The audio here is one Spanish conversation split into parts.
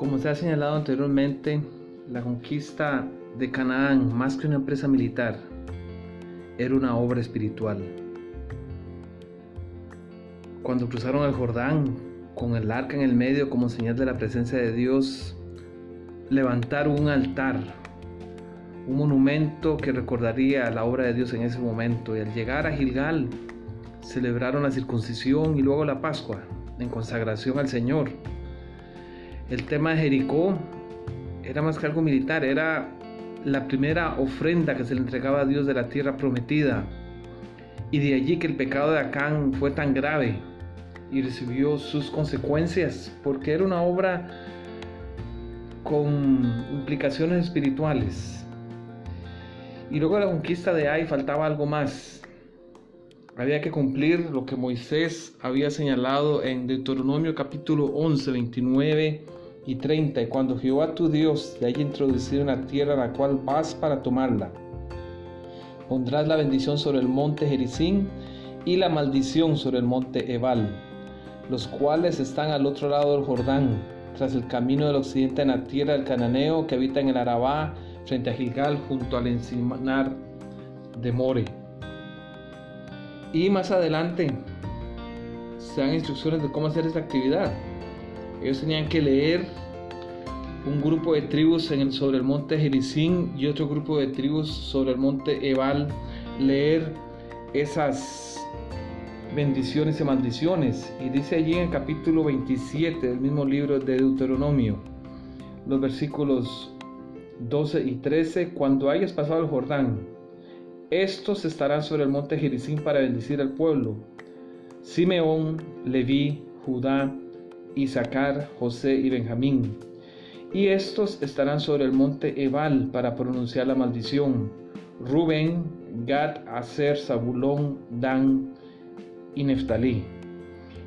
Como se ha señalado anteriormente, la conquista de Canaán, más que una empresa militar, era una obra espiritual. Cuando cruzaron el Jordán con el arca en el medio como señal de la presencia de Dios, levantaron un altar, un monumento que recordaría la obra de Dios en ese momento. Y al llegar a Gilgal, celebraron la circuncisión y luego la Pascua en consagración al Señor. El tema de Jericó era más que algo militar, era la primera ofrenda que se le entregaba a Dios de la tierra prometida. Y de allí que el pecado de Acán fue tan grave y recibió sus consecuencias, porque era una obra con implicaciones espirituales. Y luego de la conquista de Ai faltaba algo más. Había que cumplir lo que Moisés había señalado en Deuteronomio capítulo 11, 29 y 30, y cuando Jehová tu Dios te haya introducido en la tierra a la cual vas para tomarla, pondrás la bendición sobre el monte Jericín y la maldición sobre el monte Ebal, los cuales están al otro lado del Jordán, tras el camino del occidente en la tierra del cananeo que habita en el Arabá, frente a Gilgal, junto al encinar de More. Y más adelante se dan instrucciones de cómo hacer esta actividad. Ellos tenían que leer un grupo de tribus sobre el monte Gerizim y otro grupo de tribus sobre el monte Ebal, leer esas bendiciones y maldiciones. Y dice allí en el capítulo 27 del mismo libro de Deuteronomio, los versículos 12 y 13, cuando hayas pasado el Jordán, estos estarán sobre el monte Gerizim para bendecir al pueblo. Simeón, Leví, Judá, Isaacar, José y Benjamín. Y estos estarán sobre el monte Ebal para pronunciar la maldición. Rubén, Gad, Aser, Zabulón, Dan y Neftalí.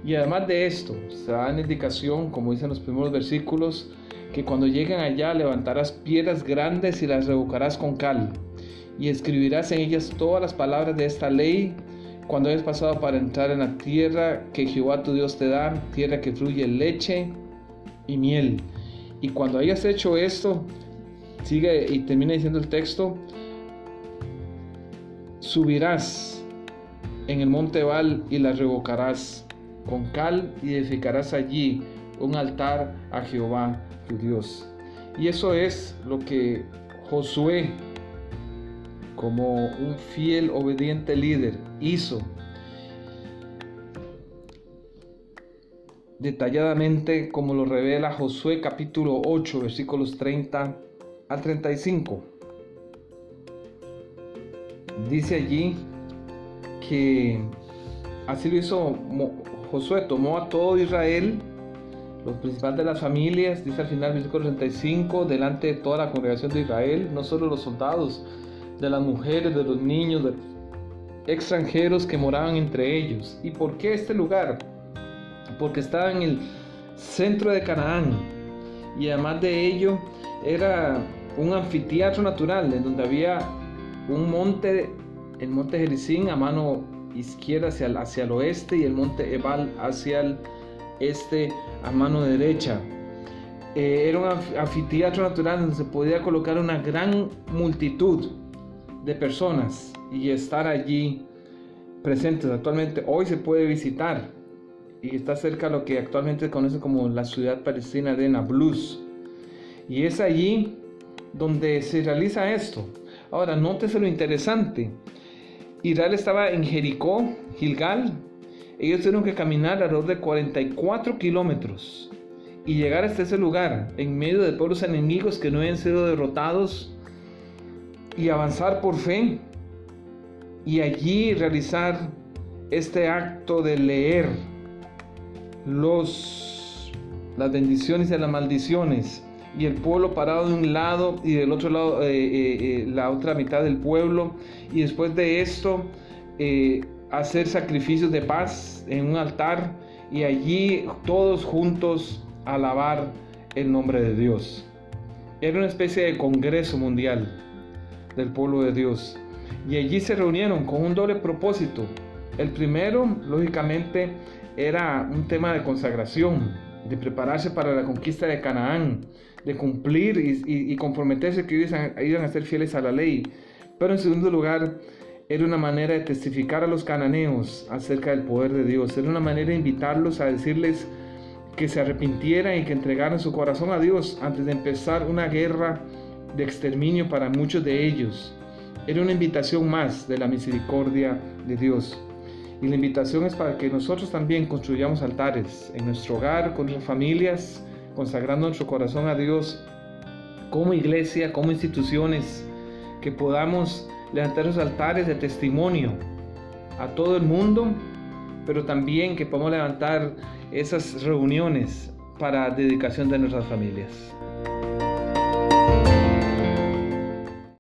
Y además de esto, se da la indicación, como dicen los primeros versículos, que cuando lleguen allá levantarás piedras grandes y las revocarás con cal, y escribirás en ellas todas las palabras de esta ley cuando hayas pasado para entrar en la tierra que Jehová tu Dios te da, tierra que fluye leche y miel. Y cuando hayas hecho esto, sigue y termina diciendo el texto, subirás en el monte Val y la revocarás con cal y edificarás allí un altar a Jehová tu Dios. Y eso es lo que Josué como un fiel, obediente líder, hizo detalladamente como lo revela Josué capítulo 8 versículos 30 al 35. Dice allí que así lo hizo Josué, tomó a todo Israel, los principales de las familias, dice al final versículo 35, delante de toda la congregación de Israel, no solo los soldados, de las mujeres, de los niños, de extranjeros que moraban entre ellos. ¿Y por qué este lugar? Porque estaba en el centro de Canaán y además de ello era un anfiteatro natural en donde había un monte, el monte Jericín a mano izquierda hacia el, oeste y el monte Ebal hacia el este a mano derecha. Eh, era un anfiteatro natural donde se podía colocar una gran multitud de personas y estar allí presentes. Actualmente hoy se puede visitar y está cerca de lo que actualmente se conoce como la ciudad palestina de Nablus. Y es allí donde se realiza esto. Ahora, nótese lo interesante. Israel estaba en Jericó, Gilgal. Ellos tuvieron que caminar alrededor de 44 kilómetros y llegar hasta ese lugar en medio de pueblos enemigos que no habían sido derrotados y avanzar por fe y allí realizar este acto de leer los, las bendiciones y las maldiciones y el pueblo parado de un lado y del otro lado eh, eh, eh, la otra mitad del pueblo y después de esto hacer sacrificios de paz en un altar y allí todos juntos alabar el nombre de Dios. Era una especie de congreso mundial del pueblo de Dios. Y allí se reunieron con un doble propósito. El primero, lógicamente, era un tema de consagración, de prepararse para la conquista de Canaán, de cumplir y, comprometerse que iban a ser fieles a la ley. Pero en segundo lugar, era una manera de testificar a los cananeos acerca del poder de Dios. Era una manera de invitarlos a decirles que se arrepintieran y que entregaran su corazón a Dios antes de empezar una guerra de exterminio para muchos de ellos. Era una invitación más de la misericordia de Dios. Y la invitación es para que nosotros también construyamos altares en nuestro hogar, con nuestras familias, consagrando nuestro corazón a Dios como iglesia, como instituciones, que podamos levantar los altares de testimonio a todo el mundo, pero también que podamos levantar esas reuniones para dedicación de nuestras familias.